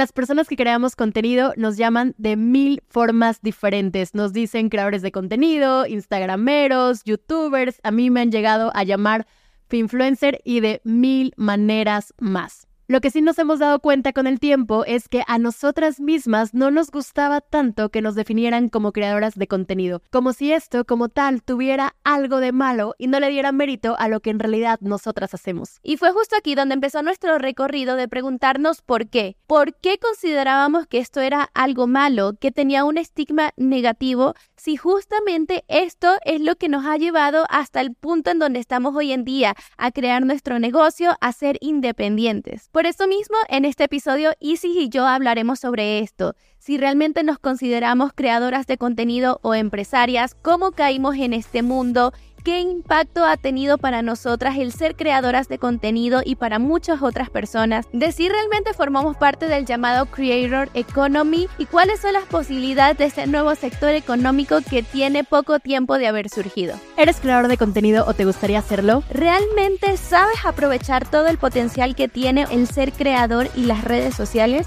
las personas que creamos contenido nos llaman de mil formas diferentes. Nos dicen creadores de contenido, instagrameros, youtubers. A mí me han llegado a llamar influencer y de mil maneras más. Lo que sí nos hemos dado cuenta con el tiempo es que a nosotras mismas no nos gustaba tanto que nos definieran como creadoras de contenido, como si esto como tal tuviera algo de malo y no le diera mérito a lo que en realidad nosotras hacemos. Y fue justo aquí donde empezó nuestro recorrido de preguntarnos por qué. ¿Por qué considerábamos que esto era algo malo, que tenía un estigma negativo, si justamente esto es lo que nos ha llevado hasta el punto en donde estamos hoy en día, a crear nuestro negocio, a ser independientes? Por eso mismo, en este episodio, Isis y yo hablaremos sobre esto. Si realmente nos consideramos creadoras de contenido o empresarias, cómo caímos en este mundo qué impacto ha tenido para nosotras el ser creadoras de contenido y para muchas otras personas, de si realmente formamos parte del llamado Creator Economy y cuáles son las posibilidades de este nuevo sector económico que tiene poco tiempo de haber surgido. ¿Eres creador de contenido o te gustaría hacerlo? ¿Realmente sabes aprovechar todo el potencial que tiene el ser creador y las redes sociales?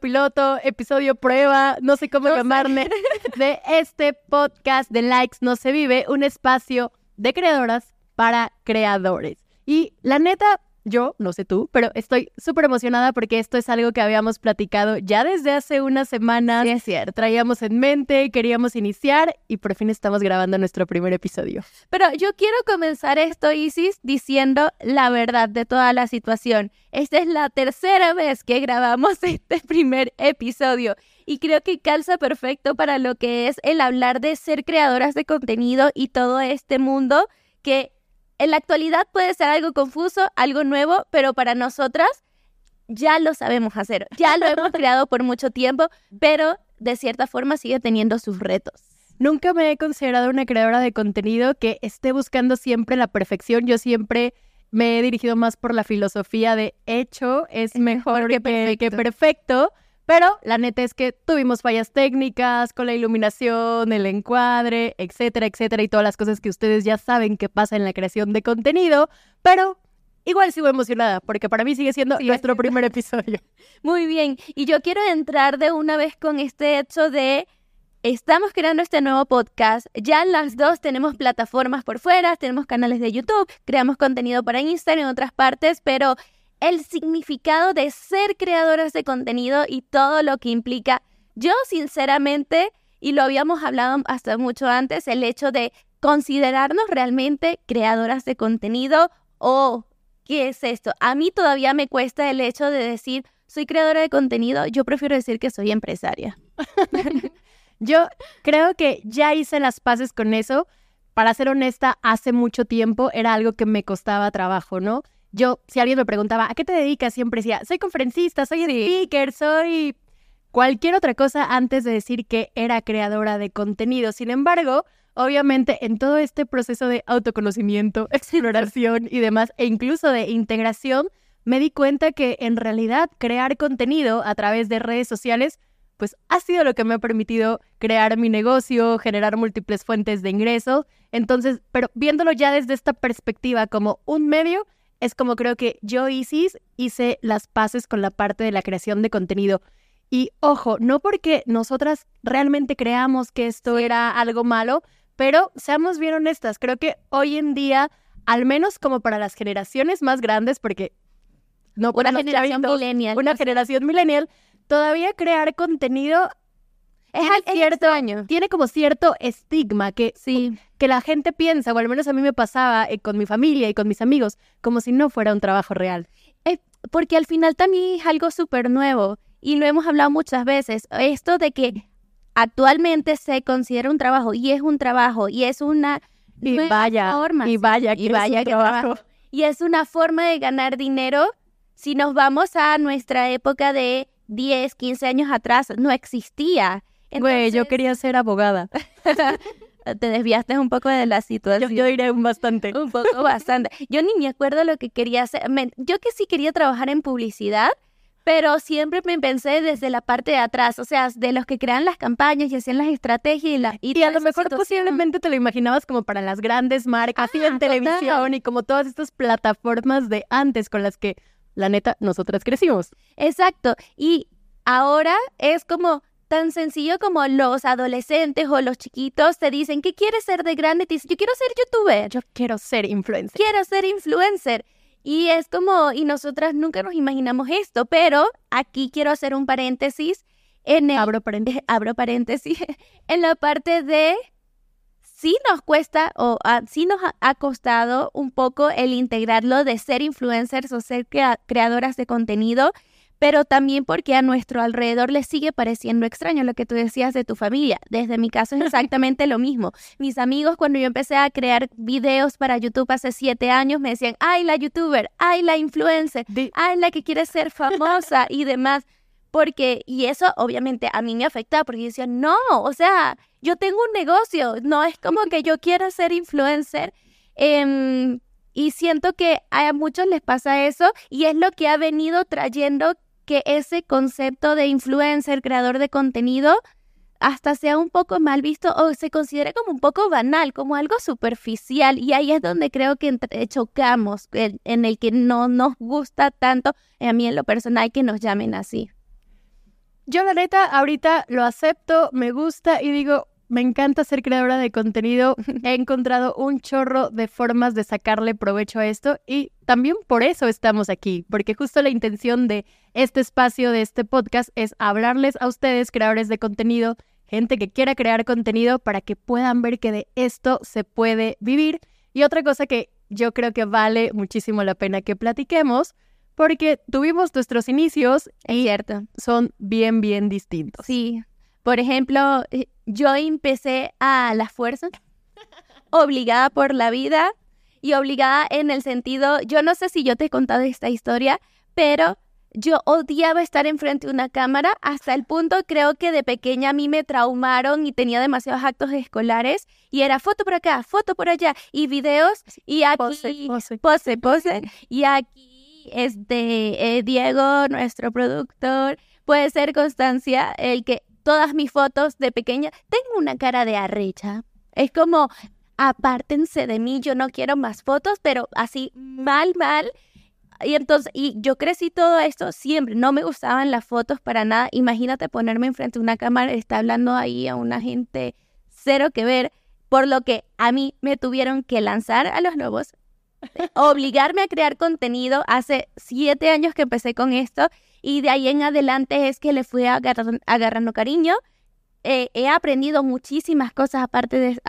piloto, episodio prueba, no sé cómo llamarme, de este podcast de Likes No Se Vive, un espacio de creadoras para creadores. Y la neta, yo, no sé tú, pero estoy súper emocionada porque esto es algo que habíamos platicado ya desde hace unas semanas. es cierto. Traíamos en mente, queríamos iniciar y por fin estamos grabando nuestro primer episodio. Pero yo quiero comenzar esto, Isis, diciendo la verdad de toda la situación. Esta es la tercera vez que grabamos este primer episodio y creo que calza perfecto para lo que es el hablar de ser creadoras de contenido y todo este mundo que en la actualidad puede ser algo confuso, algo nuevo, pero para nosotras ya lo sabemos hacer, ya lo hemos creado por mucho tiempo, pero de cierta forma sigue teniendo sus retos. Nunca me he considerado una creadora de contenido que esté buscando siempre la perfección. Yo siempre me he dirigido más por la filosofía de hecho es mejor que, que perfecto. Pero la neta es que tuvimos fallas técnicas con la iluminación, el encuadre, etcétera, etcétera, y todas las cosas que ustedes ya saben que pasa en la creación de contenido, pero igual sigo emocionada porque para mí sigue siendo nuestro primer episodio. Muy bien, y yo quiero entrar de una vez con este hecho de Estamos creando este nuevo podcast. Ya las dos tenemos plataformas por fuera, tenemos canales de YouTube, creamos contenido para Instagram y otras partes, pero el significado de ser creadoras de contenido y todo lo que implica. Yo sinceramente, y lo habíamos hablado hasta mucho antes, el hecho de considerarnos realmente creadoras de contenido o qué es esto. A mí todavía me cuesta el hecho de decir soy creadora de contenido, yo prefiero decir que soy empresaria. yo creo que ya hice las paces con eso. Para ser honesta, hace mucho tiempo era algo que me costaba trabajo, ¿no? Yo, si alguien me preguntaba, ¿a qué te dedicas? Siempre decía, soy conferencista, soy speaker, soy cualquier otra cosa antes de decir que era creadora de contenido. Sin embargo, obviamente en todo este proceso de autoconocimiento, exploración y demás, e incluso de integración, me di cuenta que en realidad crear contenido a través de redes sociales, pues ha sido lo que me ha permitido crear mi negocio, generar múltiples fuentes de ingreso. Entonces, pero viéndolo ya desde esta perspectiva como un medio, es como creo que yo, Isis, hice las paces con la parte de la creación de contenido. Y ojo, no porque nosotras realmente creamos que esto era algo malo, pero seamos bien honestas, creo que hoy en día, al menos como para las generaciones más grandes, porque no una generación millennial, una generación millennial, todavía crear contenido es, cierto año. Tiene como cierto estigma que, sí. que la gente piensa, o al menos a mí me pasaba eh, con mi familia y con mis amigos, como si no fuera un trabajo real. Eh, porque al final también es algo súper nuevo y lo hemos hablado muchas veces. Esto de que actualmente se considera un trabajo y es un trabajo y es una y vaya, forma. Y vaya, y vaya trabajo. Y es una forma de ganar dinero si nos vamos a nuestra época de 10, 15 años atrás no existía. Güey, yo quería ser abogada. te desviaste un poco de la situación. Yo, yo diré un bastante. Un poco bastante. Yo ni me acuerdo lo que quería hacer. yo que sí quería trabajar en publicidad, pero siempre me pensé desde la parte de atrás, o sea, de los que crean las campañas y hacían las estrategias y, la, y, a lo mejor posiblemente te lo imaginabas como para las grandes marcas y en televisión y como todas estas plataformas de antes con las que, la neta, nosotras crecimos. Exacto, y ahora es como tan sencillo como los adolescentes o los chiquitos te dicen, ¿qué quieres ser de grande? Te dicen, yo quiero ser youtuber. Yo quiero ser influencer. Quiero ser influencer. Y es como, y nosotras nunca nos imaginamos esto, pero aquí quiero hacer un paréntesis. En abro paréntesis. Abro paréntesis. En la parte de sí nos cuesta o ah, sí nos ha, costado un poco el integrarlo de ser influencers o ser creadoras de contenido pero también porque a nuestro alrededor le sigue pareciendo extraño lo que tú decías de tu familia. Desde mi caso es exactamente lo mismo. Mis amigos cuando yo empecé a crear videos para YouTube hace siete años me decían, ay, la youtuber, ay, la influencer, ay, la que quiere ser famosa y demás. Porque, y eso obviamente a mí me afecta porque yo decía, no, o sea, yo tengo un negocio, no es como que yo quiera ser influencer. Em, y siento que a muchos les pasa eso y es lo que ha venido trayendo que ese concepto de influencer, creador de contenido, hasta sea un poco mal visto o se considere como un poco banal, como algo superficial. Y ahí es donde creo que chocamos, en, el que no nos gusta tanto, a mí en lo personal, que nos llamen así. Yo la neta ahorita lo acepto, me gusta y digo, me encanta ser creadora de contenido. He encontrado un chorro de formas de sacarle provecho a esto y también por eso estamos aquí, porque justo la intención de este espacio, de este podcast, es hablarles a ustedes, creadores de contenido, gente que quiera crear contenido para que puedan ver que de esto se puede vivir. Y otra cosa que yo creo que vale muchísimo la pena que platiquemos, porque tuvimos nuestros inicios y son bien, bien distintos. Sí, por ejemplo, eh, yo empecé a la fuerza, obligada por la vida y obligada en el sentido, yo no sé si yo te he contado esta historia, pero yo odiaba estar enfrente de una cámara hasta el punto creo que de pequeña a mí me traumaron y tenía demasiados actos escolares y era foto por acá, foto por allá y videos y aquí pose, pose, pose, y aquí este eh, Diego, nuestro productor, puede ser Constancia el que todas mis fotos de pequeña, tengo una cara de arrecha. Es como, apártense de mí, yo no quiero más fotos, pero así mal, mal. Y entonces, y yo crecí todo esto siempre, no me gustaban las fotos para nada. Imagínate ponerme enfrente de una cámara, está hablando ahí a una gente cero que ver, por lo que a mí me tuvieron que lanzar a los lobos, obligarme a crear contenido. Hace siete años que empecé con esto y de ahí en adelante es que le fui agarrando, cariño. Eh, he aprendido muchísimas cosas a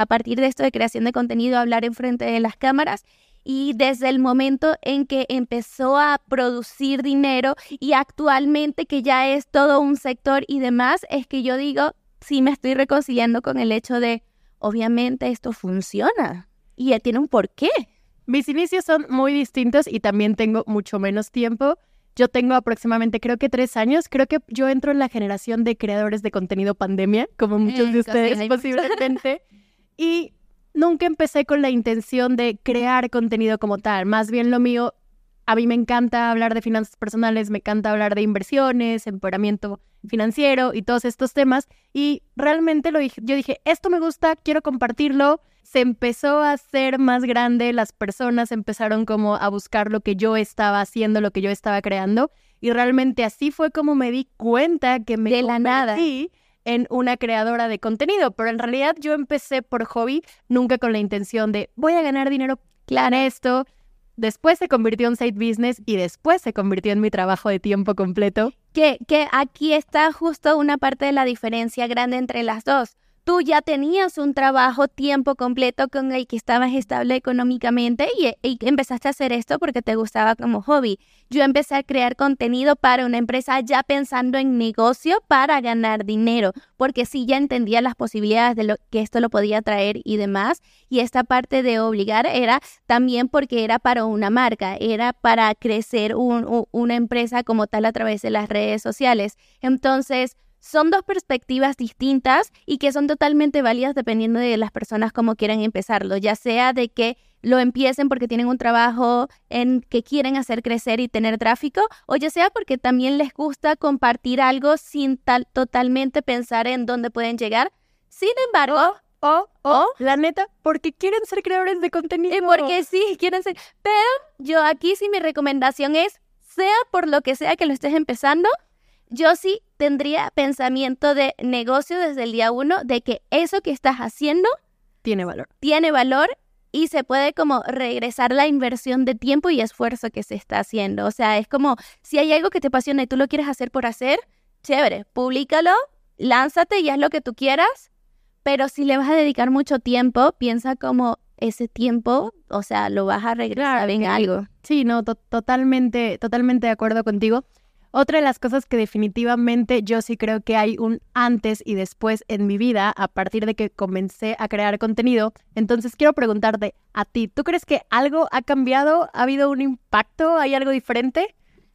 partir de esto de creación de contenido, hablar en frente de las cámaras y desde el momento en que empezó a producir dinero y actualmente que ya es todo un sector y demás, es que yo digo, sí me estoy reconciliando con el hecho de, obviamente esto funciona y tiene un porqué. Mis inicios son muy distintos y también tengo mucho menos tiempo. Yo tengo aproximadamente, creo que tres años. Creo que yo entro en la generación de creadores de contenido pandemia, como muchos de ustedes posiblemente. y nunca empecé con la intención de crear contenido como tal. Más bien lo mío, a mí me encanta hablar de finanzas personales, me encanta hablar de inversiones, empoderamiento financiero y todos estos temas. Y realmente lo dije, yo dije, esto me gusta, quiero compartirlo se empezó a hacer más grande, las personas empezaron como a buscar lo que yo estaba haciendo, lo que yo estaba creando, y realmente así fue como me di cuenta que me de la nada en una creadora de contenido, pero en realidad yo empecé por hobby, nunca con la intención de voy a ganar dinero claro esto. Después se convirtió en side business y después se convirtió en mi trabajo de tiempo completo. Que, que aquí está justo una parte de la diferencia grande entre las dos tú ya tenías un trabajo tiempo completo con el que estabas estable económicamente y, y, empezaste a hacer esto porque te gustaba como hobby. Yo empecé a crear contenido para una empresa ya pensando en negocio para ganar dinero, porque sí ya entendía las posibilidades de lo que esto lo podía traer y demás. Y esta parte de obligar era también porque era para una marca, era para crecer un, una empresa como tal a través de las redes sociales. Entonces, son dos perspectivas distintas y que son totalmente válidas dependiendo de las personas cómo quieran empezarlo, ya sea de que lo empiecen porque tienen un trabajo en que quieren hacer crecer y tener tráfico, o ya sea porque también les gusta compartir algo sin tal totalmente pensar en dónde pueden llegar. Sin embargo, o, o, la neta, porque quieren ser creadores de contenido. Y porque sí, quieren ser. Pero yo aquí sí mi recomendación es, sea por lo que sea que lo estés empezando, yo sí tendría pensamiento de negocio desde el día uno de que eso que estás haciendo tiene valor. Tiene valor y se puede como regresar la inversión de tiempo y esfuerzo que se está haciendo. O sea, es como si hay algo que te apasiona y tú lo quieres hacer por hacer, chévere, públicalo, lánzate y haz lo que tú quieras, pero si le vas a dedicar mucho tiempo, piensa como ese tiempo, o sea, lo vas a regresar en algo. Sí, no, totalmente, totalmente de acuerdo contigo. Otra de las cosas que definitivamente yo sí creo que hay un antes y después en mi vida a partir de que comencé a crear contenido. Entonces quiero preguntarte a ti, ¿tú crees que algo ha cambiado? ¿Ha habido un impacto? ¿Hay algo diferente?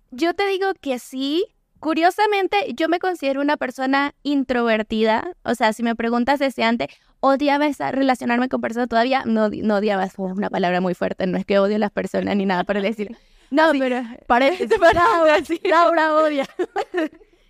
Yo te digo que sí. Curiosamente, yo me considero una persona introvertida. O sea, si me preguntas desde antes, ¿odiaba relacionarme con personas todavía? No, no odiaba, es una palabra muy fuerte. No es que odio a las personas ni nada por el estilo. No, pero parece Laura, Laura odia.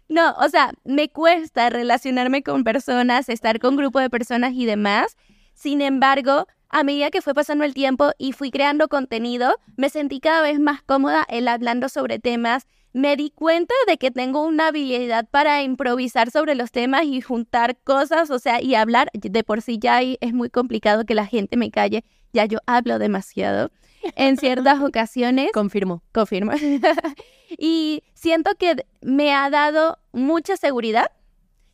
No, o sea, me cuesta relacionarme con personas, estar con grupo de personas y demás. Sin embargo, a medida que fue pasando el tiempo y fui creando contenido, me sentí cada vez más cómoda el hablando sobre temas. Me di cuenta de que tengo una habilidad para improvisar sobre los temas y juntar cosas, o sea, y hablar. De por sí ya es muy complicado que la gente me calle, ya yo hablo demasiado en ciertas ocasiones. Confirmo. Confirmo. y siento que me ha dado mucha seguridad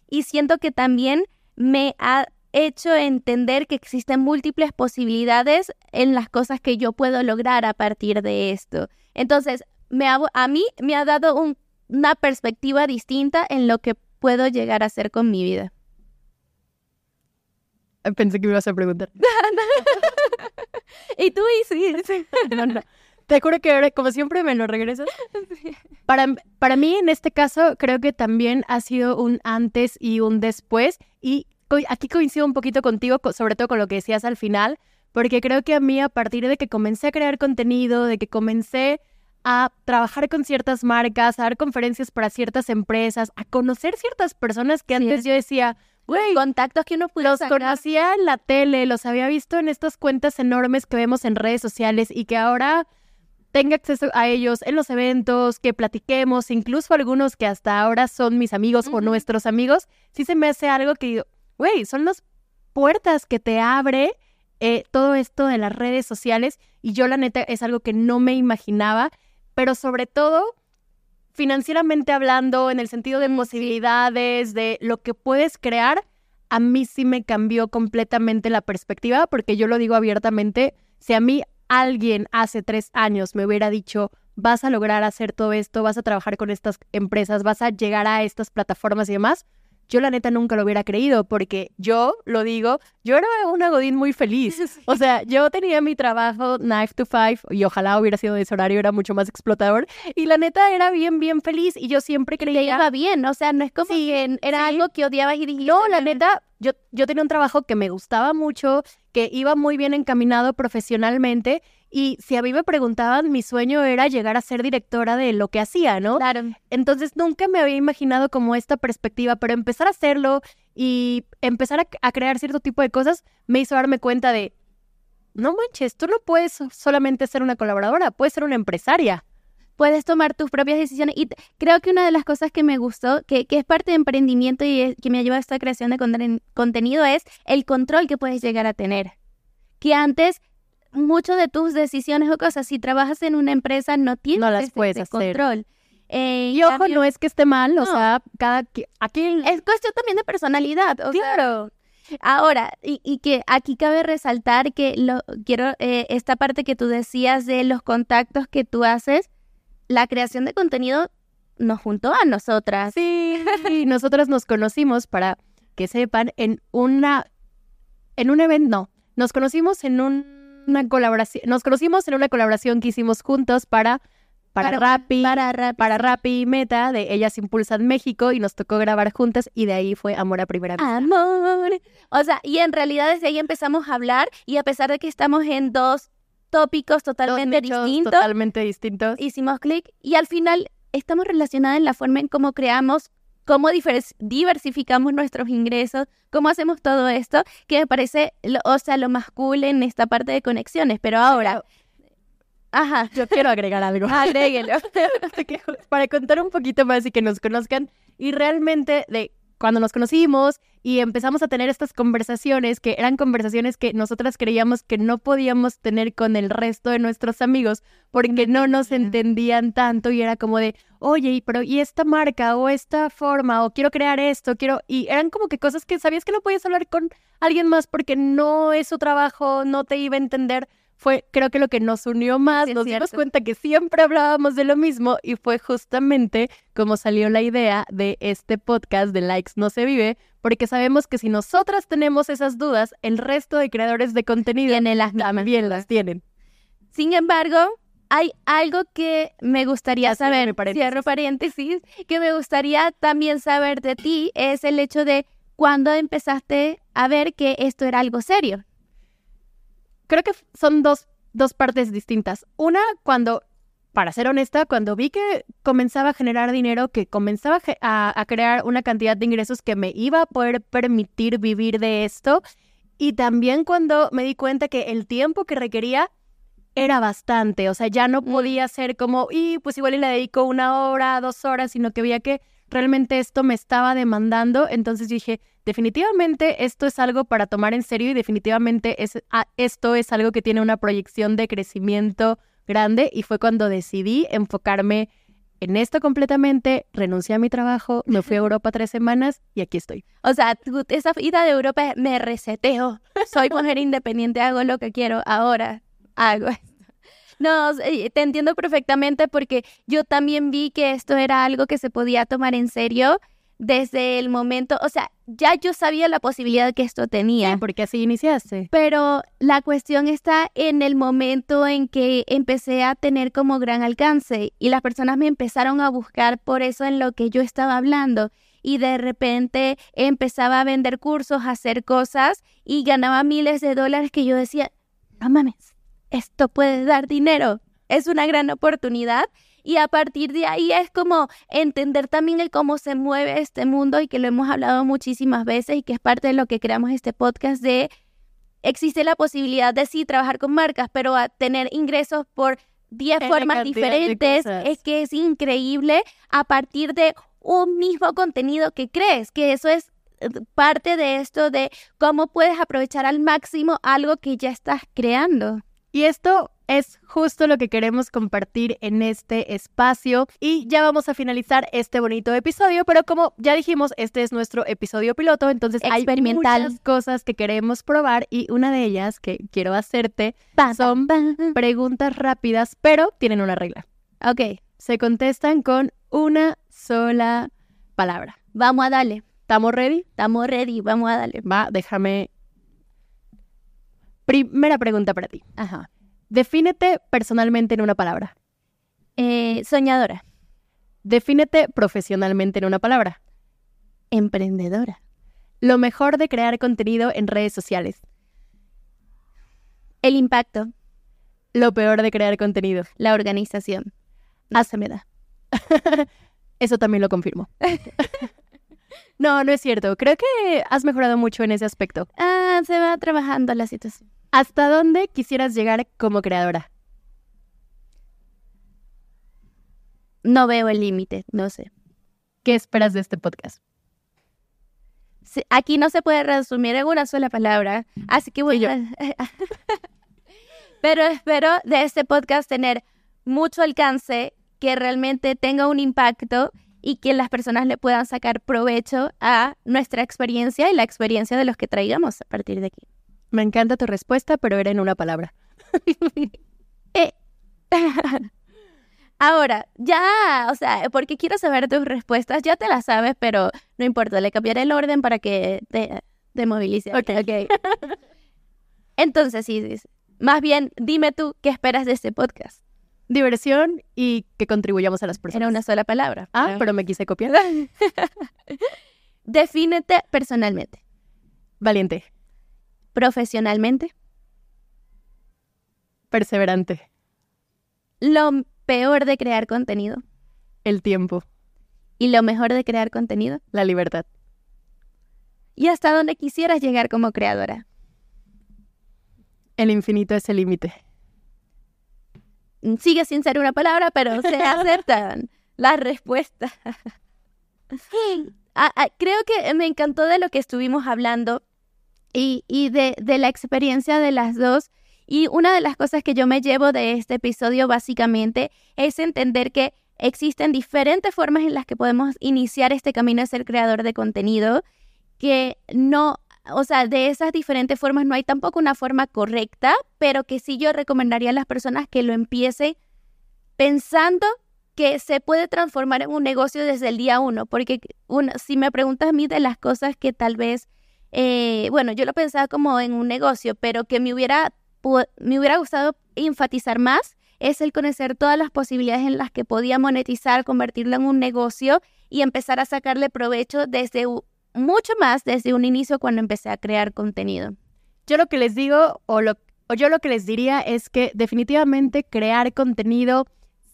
y siento que también me ha hecho entender que existen múltiples posibilidades en las cosas que yo puedo lograr a partir de esto. Entonces, me a mí me ha dado una perspectiva distinta en lo que puedo llegar a hacer con mi vida. Pensé que me ibas a preguntar. y tú, y sí. Te juro que ahora, como siempre, me lo regresas. Para, para mí, en este caso, creo que también ha sido un antes y un después. Y aquí coincido un poquito contigo, sobre todo con lo que decías al final, porque creo que a mí, a partir de que comencé a crear contenido, de que comencé a trabajar con ciertas marcas, a dar conferencias para ciertas empresas, a conocer ciertas personas que antes yo decía, güey, contactos que uno pudo los conocía en la tele, los había visto en estas cuentas enormes que vemos en redes sociales y que ahora tenga acceso a ellos en los eventos, que platiquemos, incluso algunos que hasta ahora son mis amigos o nuestros amigos, sí se me hace algo que güey, son las puertas que te abre eh, todo esto de las redes sociales y yo la neta es algo que no me imaginaba, pero sobre todo financieramente hablando, en el sentido de posibilidades, de lo que puedes crear, a mí sí me cambió completamente la perspectiva, porque yo lo digo abiertamente, si a mí alguien hace tres años me hubiera dicho, vas a lograr hacer todo esto, vas a trabajar con estas empresas, vas a llegar a estas plataformas y demás, yo la neta nunca lo hubiera creído porque yo, lo digo, yo era una godín muy feliz. O sea, yo tenía mi trabajo 9 to 5 y ojalá hubiera sido de ese horario, era mucho más explotador. Y la neta era bien, bien feliz y yo siempre creía... Que iba bien, o sea, no es como que era algo que odiabas y dijiste... No, la neta, yo, yo tenía un trabajo que me gustaba mucho, que iba muy bien encaminado profesionalmente y si a mí me preguntaban, mi sueño era llegar a ser directora de lo que hacía, ¿no? Claro. Entonces nunca me había imaginado como esta perspectiva, pero empezar a hacerlo y empezar a, crear cierto tipo de cosas me hizo darme cuenta de, no manches, tú no puedes solamente ser una colaboradora, puedes ser una empresaria puedes tomar tus propias decisiones. Y creo que una de las cosas que me gustó, que, que es parte de emprendimiento y que me ayuda a esta creación de contenido, es el control que puedes llegar a tener. Que antes muchas de tus decisiones o cosas, si trabajas en una empresa, no tienes no las puedes hacer. control. Eh, y ojo, no es que esté mal, o sea, cada aquí es cuestión también de personalidad, o claro. Ahora, y, y que aquí cabe resaltar que lo quiero, eh, esta parte que tú decías de los contactos que tú haces, la creación de contenido nos juntó a nosotras. Sí, nosotras nos conocimos para que sepan en una, en un evento, no, nos conocimos en un- una colaboración, nos conocimos en una colaboración que hicimos juntos para, para, Rappi, Para Rappi. para Rappi y Meta, de Ellas Impulsan México, y nos tocó grabar juntas, y de ahí fue Amor a Primera Vista. Amor. O sea, y en realidad desde ahí empezamos a hablar y a pesar de que estamos en dos tópicos totalmente distintos, Totalmente distintos. hicimos clic y al final estamos relacionadas en la forma en cómo creamos, cómo divers- diversificamos nuestros ingresos, cómo hacemos todo esto, que me parece, lo- o sea, lo más cool en esta parte de conexiones. Pero ahora, ajá, Yo quiero agregar algo. agréguelo. para contar un poquito más y que nos conozcan y realmente de cuando nos conocimos y empezamos a tener estas conversaciones que eran conversaciones que nosotras creíamos que no podíamos tener con el resto de nuestros amigos porque no nos entendían tanto y era como de, oye, y pero y esta marca o esta forma o quiero crear esto, quiero y eran como que cosas que sabías que no podías hablar con alguien más porque no es su trabajo, no te iba a entender. Fue, creo que lo que nos unió más, Sí, nos dimos cuenta que siempre hablábamos de lo mismo y fue justamente como salió la idea de este podcast de Likes No Se Vive, porque sabemos que si nosotras tenemos esas dudas, el resto de creadores de contenido las también las tienen. Sin embargo, hay algo que me gustaría saber, paréntesis. cierro paréntesis, que me gustaría también saber de ti, es el hecho de cuándo empezaste a ver que esto era algo serio. Creo que son dos, dos partes distintas. Una, cuando, para ser honesta, cuando vi que comenzaba a generar dinero, que comenzaba a a, crear una cantidad de ingresos que me iba a poder permitir vivir de esto, y también cuando me di cuenta que el tiempo que requería era bastante, o sea, ya no podía ser como, y pues igual y le dedico una hora, dos horas, sino que veía que realmente esto me estaba demandando, entonces dije, definitivamente esto es algo para tomar en serio y definitivamente es, ah, esto es algo que tiene una proyección de crecimiento grande y fue cuando decidí enfocarme en esto completamente, renuncié a mi trabajo, me fui a Europa tres semanas y aquí estoy. O sea, esa ida de Europa es, me reseteo. Soy mujer independiente, hago lo que quiero, ahora hago. No, eh, te entiendo perfectamente porque yo también vi que esto era algo que se podía tomar en serio desde el momento, o sea, ya yo sabía la posibilidad que esto tenía. Porque así iniciaste. Pero la cuestión está en el momento en que empecé a tener como gran alcance y las personas me empezaron a buscar por eso en lo que yo estaba hablando y de repente empezaba a vender cursos, a hacer cosas y ganaba miles de dólares que yo decía, no mames, esto puede dar dinero, es una gran oportunidad. Y a partir de ahí es como entender también el cómo se mueve este mundo y que lo hemos hablado muchísimas veces y que es parte de lo que creamos este podcast de existe la posibilidad de sí trabajar con marcas, pero a tener ingresos por 10 N formas diferentes es que es increíble a partir de un mismo contenido que crees, que eso es eh, parte de esto de cómo puedes aprovechar al máximo algo que ya estás creando. Y esto es justo lo que queremos compartir en este espacio. Y ya vamos a finalizar este bonito episodio, pero como ya dijimos, este es nuestro episodio piloto, entonces hay muchas cosas que queremos probar y una de ellas que quiero hacerte son preguntas rápidas, pero tienen una regla. Ok, Se contestan con una sola palabra. vamos a darle. ¿Estamos ready? Estamos ready, vamos a darle. Va, déjame. Primera pregunta para ti. Ajá. Defínete personalmente en una palabra. Eh, soñadora, Defínete profesionalmente en una palabra. emprendedora, Lo mejor de crear contenido en redes sociales. el impacto, Lo peor de crear contenido. la organización. No se me da. Eso también lo confirmo. no, no es cierto. Creo que has mejorado mucho en ese aspecto. Ah, se va trabajando la situación. ¿Hasta dónde quisieras llegar como creadora? No veo el límite, no sé. ¿Qué esperas de este podcast? Sí, Aquí no se puede resumir en una sola palabra, así que voy yo. a... Pero espero de este podcast tener mucho alcance, que realmente tenga un impacto y que las personas le puedan sacar provecho a nuestra experiencia y la experiencia de los que traigamos a partir de aquí. Me encanta tu respuesta, pero era en una palabra. Eh, Ahora, ya, o sea, porque quiero saber tus respuestas, ya te las sabes, pero no importa, le cambiaré el orden para que te, te movilice. Ok, ok. Entonces, Isis, más bien, dime tú qué esperas de este podcast. Diversión y que contribuyamos a las personas. Era una sola palabra. Ah, pero me quise copiar. Defínete personalmente, Valiente, profesionalmente. perseverante, Lo peor de crear contenido el tiempo, y lo mejor de crear contenido. la libertad. Y hasta donde quisieras llegar como creadora. El infinito es el límite. Sigue sin ser una palabra, pero se aceptan las respuestas. Ah, ah, creo que me encantó de lo que estuvimos hablando y, y de, de la experiencia de las dos. Y una de las cosas que yo me llevo de este episodio básicamente es entender que existen diferentes formas en las que podemos iniciar este camino de ser creador de contenido, que no, o sea, de esas diferentes formas no hay tampoco una forma correcta, pero que sí yo recomendaría a las personas que lo empiecen pensando que se puede transformar en un negocio desde el día uno, porque si me preguntas a mí de las cosas que tal vez, eh, bueno, yo lo pensaba como en un negocio, pero que me hubiera, me hubiera gustado enfatizar más es el conocer todas las posibilidades en las que podía monetizar, convertirlo en un negocio y empezar a sacarle provecho desde mucho más desde un inicio cuando empecé a crear contenido. Yo lo que les digo, o, lo, o yo lo que les diría es que definitivamente crear contenido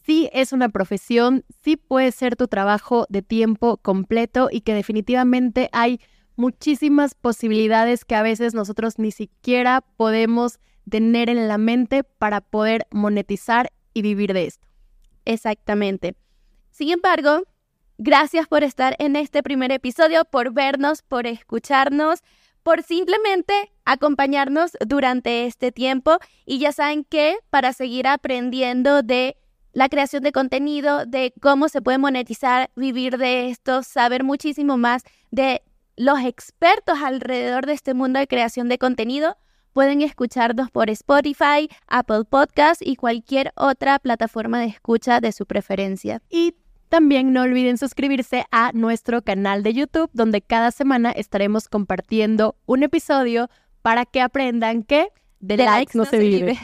sí es una profesión, sí puede ser tu trabajo de tiempo completo y que definitivamente hay muchísimas posibilidades que a veces nosotros ni siquiera podemos tener en la mente para poder monetizar y vivir de esto. Exactamente. Sin embargo, gracias por estar en este primer episodio, por vernos, por escucharnos, por simplemente acompañarnos durante este tiempo. Y ya saben que para seguir aprendiendo de la creación de contenido, de cómo se puede monetizar, vivir de esto, saber muchísimo más de los expertos alrededor de este mundo de creación de contenido, pueden escucharnos por Spotify, Apple Podcast y cualquier otra plataforma de escucha de su preferencia. También no olviden suscribirse a nuestro canal de YouTube, donde cada semana estaremos compartiendo un episodio para que aprendan que de, likes, no se vive.